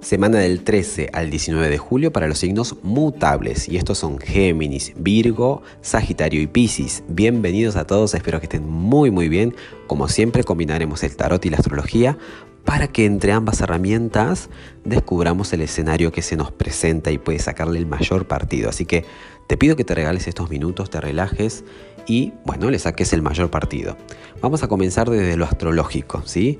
Semana del 13 al 19 de julio para los signos mutables. Y estos son Géminis, Virgo, Sagitario y Piscis. Bienvenidos a todos, espero que estén muy muy bien. Como siempre combinaremos el tarot y la astrología para que entre ambas herramientas descubramos el escenario que se nos presenta y puede sacarle el mayor partido. Así que te pido que te regales estos minutos, te relajes y bueno, le saques el mayor partido. Vamos a comenzar desde lo astrológico, ¿sí?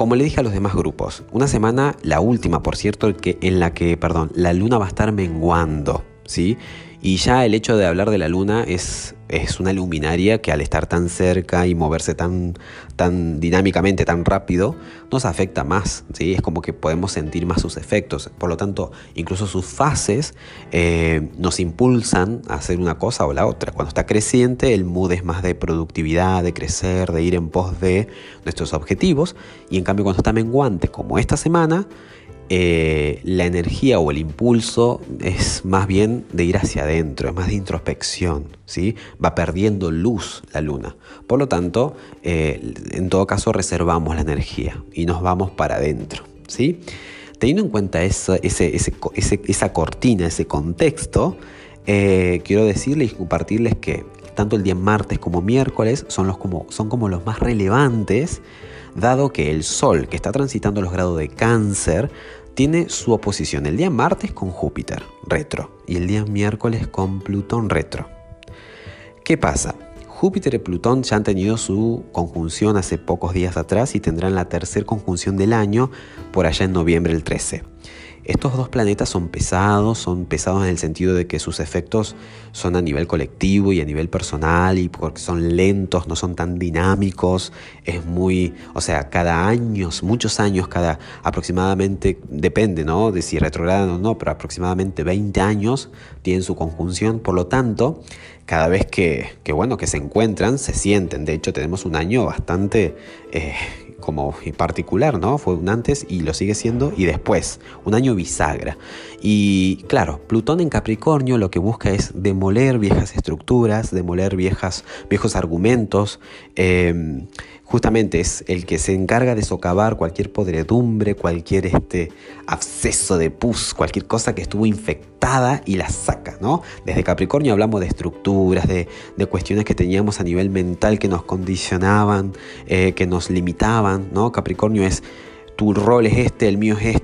Como le dije a los demás grupos, una semana, la última por cierto, que, en la que, perdón, la luna va a estar menguando, ¿sí? Y ya el hecho de hablar de la luna es, es una luminaria que al estar tan cerca y moverse tan, tan dinámicamente, tan rápido, nos afecta más. ¿sí? Es como que podemos sentir más sus efectos. Por lo tanto, incluso sus fases eh, nos impulsan a hacer una cosa o la otra. Cuando está creciente, el mood es más de productividad, de crecer, de ir en pos de nuestros objetivos. Y en cambio, cuando está menguante, como esta semana, eh, la energía o el impulso es más bien de ir hacia adentro, es más de introspección, ¿sí? va perdiendo luz la luna. Por lo tanto, eh, en todo caso reservamos la energía y nos vamos para adentro. ¿sí? Teniendo en cuenta esa, esa cortina, ese contexto, eh, quiero decirles y compartirles que tanto el día martes como miércoles son, los como, son como los más relevantes, dado que el Sol, que está transitando los grados de cáncer, tiene su oposición el día martes con Júpiter retro y el día miércoles con Plutón retro. ¿Qué pasa? Júpiter y Plutón ya han tenido su conjunción hace pocos días atrás y tendrán la tercera conjunción del año por allá en noviembre el 13. Estos dos planetas son pesados, son pesados en el sentido de que sus efectos son a nivel colectivo y a nivel personal y porque son lentos, no son tan dinámicos, es muy, o sea, cada año, muchos años, cada aproximadamente, depende, ¿no? De si retrogradan o no, pero aproximadamente 20 años tienen su conjunción, por lo tanto, cada vez que, bueno, que se encuentran, se sienten, de hecho tenemos un año bastante... Eh, como particular, ¿no? Fue un antes y lo sigue siendo y después, un año bisagra. Y claro, Plutón en Capricornio lo que busca es demoler viejas estructuras, demoler viejas, viejos argumentos, eh, justamente es el que se encarga de socavar cualquier podredumbre, cualquier este absceso de pus, cualquier cosa que estuvo infectada y la saca, ¿no? Desde Capricornio hablamos de estructuras, de, cuestiones que teníamos a nivel mental que nos condicionaban, eh, que nos limitaban, ¿no? Capricornio es tu rol es este, el mío es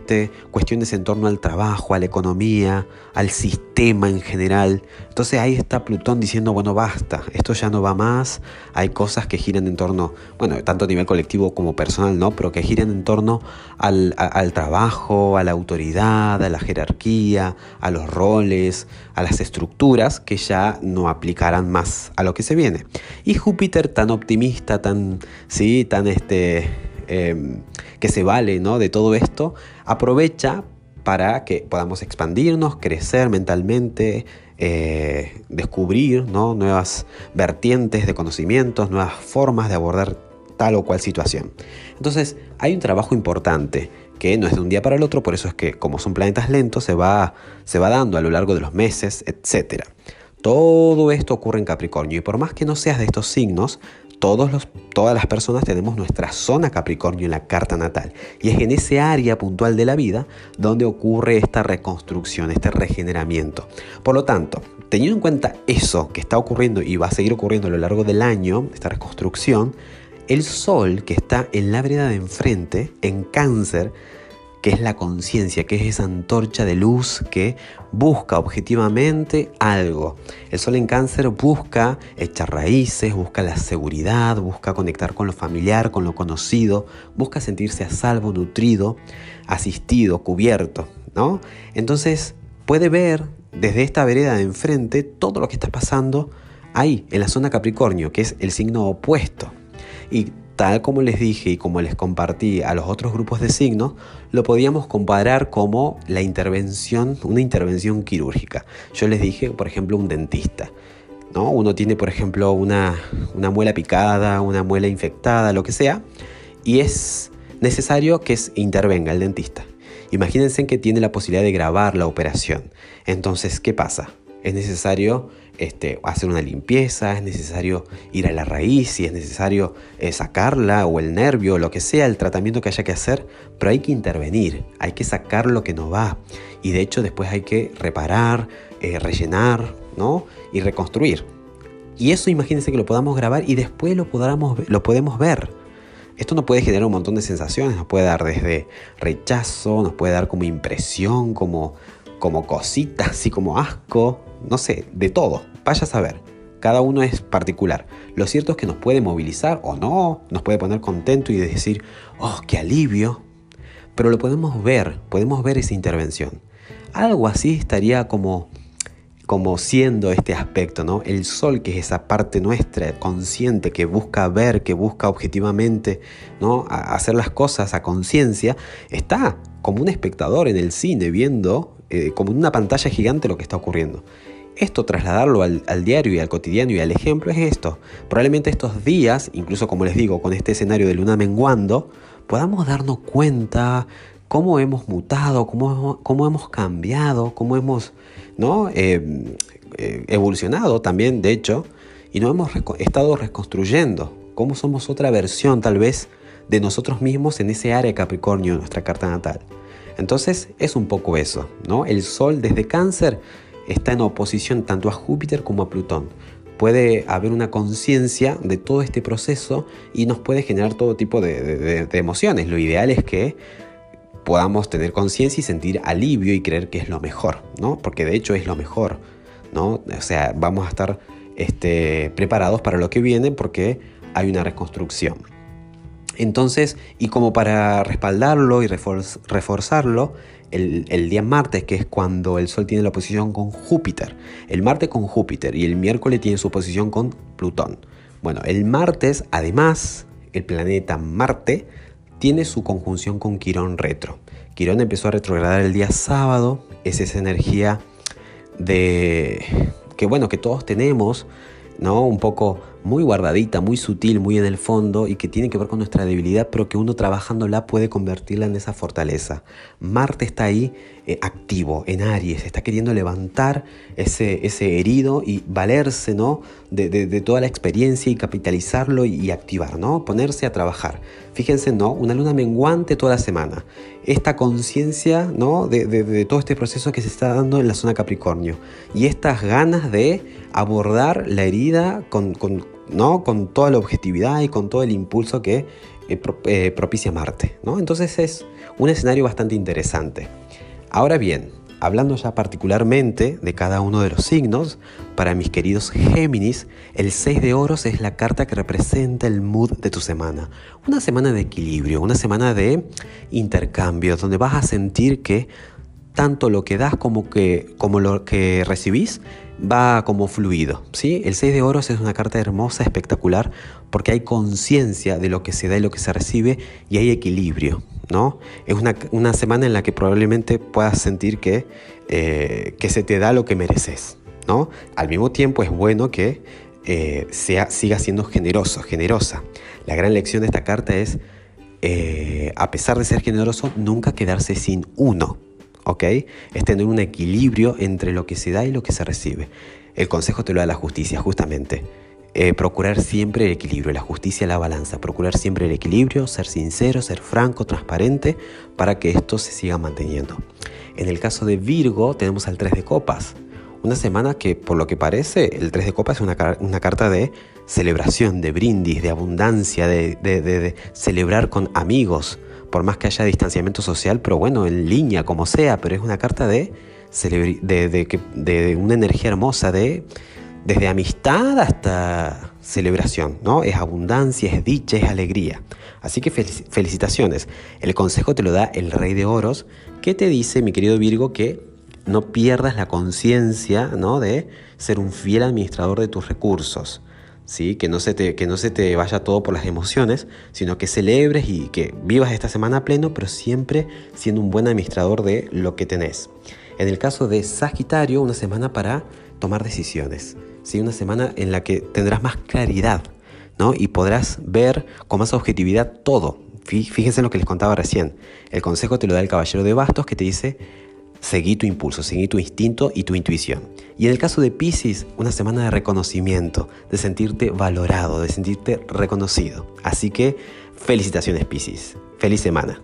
cuestiones en torno al trabajo, a la economía, al sistema en general. Entonces ahí está Plutón diciendo, bueno, basta, esto ya no va más, hay cosas que giran en torno, bueno, tanto a nivel colectivo como personal, ¿no? Pero que giran en torno al trabajo, a la autoridad, a la jerarquía, a los roles, a las estructuras que ya no aplicarán más a lo que se viene. Y Júpiter tan optimista, tan, sí, tan este Em, que se vale ¿no? de todo esto, aprovecha para que podamos expandirnos, crecer mentalmente, eh, descubrir nuevas vertientes de conocimientos, nuevas formas de abordar tal o cual situación. Entonces, hay un trabajo importante que no es de un día para el otro, por eso es que como son planetas lentos, se va, se va dando a lo largo de los meses, etc. Todo esto ocurre en Capricornio y por más que no seas de estos signos, todas las personas tenemos nuestra zona Capricornio en la carta natal. Y es en ese área puntual de la vida donde ocurre esta reconstrucción, este regeneramiento. Por lo tanto, teniendo en cuenta eso que está ocurriendo y va a seguir ocurriendo a lo largo del año, esta reconstrucción, el Sol que está en la vereda de enfrente, en cáncer, que es la conciencia, que es esa antorcha de luz que busca objetivamente algo. El sol en cáncer busca echar raíces, busca la seguridad, busca conectar con lo familiar, con lo conocido, busca sentirse a salvo, nutrido, asistido, cubierto, ¿no? Entonces puede ver desde esta vereda de enfrente todo lo que está pasando ahí, en la zona Capricornio, que es el signo opuesto. Y tal como les dije y como les compartí a los otros grupos de signos, lo podíamos comparar como la intervención, una intervención quirúrgica. Yo les dije, por ejemplo, un dentista. ¿no? Uno tiene, por ejemplo, una, una muela picada, una muela infectada, lo que sea, y es necesario que intervenga el dentista. Imagínense que tiene la posibilidad de grabar la operación. Entonces, ¿qué pasa? es necesario este, hacer una limpieza, es necesario ir a la raíz, si es necesario eh, sacarla o el nervio, lo que sea, el tratamiento que haya que hacer, pero hay que intervenir, hay que sacar lo que no va y de hecho después hay que reparar, eh, rellenar ¿no? y reconstruir. Y eso imagínense que lo podamos grabar y después lo, podamos, lo podemos ver. Esto nos puede generar un montón de sensaciones, nos puede dar desde rechazo, nos puede dar como impresión, como, como cositas, así como asco, no sé, de todo. Vaya a saber. Cada uno es particular. Lo cierto es que nos puede movilizar o no, nos puede poner contento y decir, oh, qué alivio. Pero lo podemos ver, podemos ver esa intervención. Algo así estaría como como siendo este aspecto, ¿no? El sol, que es esa parte nuestra, consciente, que busca ver, que busca objetivamente, ¿no? hacer las cosas a conciencia, está como un espectador en el cine viendo, eh, como en una pantalla gigante, lo que está ocurriendo. Esto, trasladarlo al, diario y al cotidiano y al ejemplo, es esto. Probablemente estos días, incluso como les digo, con este escenario de luna menguando, podamos darnos cuenta cómo hemos mutado, cómo, cómo hemos cambiado, cómo hemos ¿no? Eh, eh, evolucionado también, de hecho, y nos hemos estado reconstruyendo, cómo somos otra versión tal vez de nosotros mismos en ese área Capricornio, nuestra carta natal. Entonces es un poco eso, ¿no? El Sol desde cáncer está en oposición tanto a Júpiter como a Plutón. Puede haber una conciencia de todo este proceso y nos puede generar todo tipo de emociones. Lo ideal es que podamos tener conciencia y sentir alivio y creer que es lo mejor, ¿no? Porque de hecho es lo mejor, ¿no? O sea, vamos a estar este, preparados para lo que viene porque hay una reconstrucción. Entonces, y como para respaldarlo y reforzarlo, el, día martes, que es cuando el Sol tiene la oposición con Júpiter, el martes con Júpiter y el miércoles tiene su oposición con Plutón. Bueno, el martes, además, el planeta Marte tiene su conjunción con Quirón retro. Quirón empezó a retrogradar el día sábado, es esa energía de que bueno, que todos tenemos, ¿no? Un poco muy guardadita, muy sutil, muy en el fondo y que tiene que ver con nuestra debilidad, pero que uno trabajándola puede convertirla en esa fortaleza. Marte está ahí eh, activo, en Aries, está queriendo levantar ese, ese herido y valerse ¿no? De, toda la experiencia y capitalizarlo y, activar, ¿no? ponerse a trabajar. Fíjense, ¿no? una luna menguante toda la semana. Esta conciencia ¿no? de, todo este proceso que se está dando en la zona Capricornio y estas ganas de abordar la herida con ¿no? Con toda la objetividad y con todo el impulso que eh, eh, propicia Marte, ¿no? Entonces es un escenario bastante interesante. Ahora bien, hablando ya particularmente de cada uno de los signos, para mis queridos Géminis, el 6 de oros es la carta que representa el mood de tu semana. Una semana de equilibrio, una semana de intercambio, donde vas a sentir que tanto lo que das como, que, como lo que recibís va como fluido. ¿sí? El 6 de oros es una carta hermosa, espectacular, porque hay conciencia de lo que se da y lo que se recibe y hay equilibrio. ¿no? Es una, semana en la que probablemente puedas sentir que, eh, que se te da lo que mereces. ¿no? Al mismo tiempo es bueno que eh, sea, siga siendo generoso, generosa. La gran lección de esta carta es, eh, a pesar de ser generoso, nunca quedarse sin uno. ¿Ok? Es tener un equilibrio entre lo que se da y lo que se recibe. El consejo te lo da la justicia, justamente. Eh, procurar siempre el equilibrio, la justicia, la balanza, procurar siempre el equilibrio, ser sincero, ser franco, transparente, para que esto se siga manteniendo. En el caso de Virgo tenemos al 3 de copas, una semana que por lo que parece el 3 de copas es una, carta de celebración, de brindis, de abundancia, de celebrar con amigos, por más que haya distanciamiento social, pero bueno, en línea, como sea, pero es una carta de, de, una energía hermosa, de, desde amistad hasta celebración, ¿no? Es abundancia, es dicha, es alegría. Así que felicitaciones. El consejo te lo da el Rey de Oros, que te dice, mi querido Virgo, que no pierdas la conciencia. De ser un fiel administrador de tus recursos. ¿Sí? Que no, se te, que no se te vaya todo por las emociones, sino que celebres y que vivas esta semana pleno, pero siempre siendo un buen administrador de lo que tenés. En el caso de Sagitario, una semana para tomar decisiones, ¿sí? una semana en la que tendrás más claridad ¿no? y podrás ver con más objetividad todo. Fíjense en lo que les contaba recién. El consejo te lo da el caballero de bastos que te dice, Seguí tu impulso, seguí tu instinto y tu intuición. Y en el caso de Pisces, una semana de reconocimiento, de sentirte valorado, de sentirte reconocido. Así que felicitaciones Pisces. Feliz semana.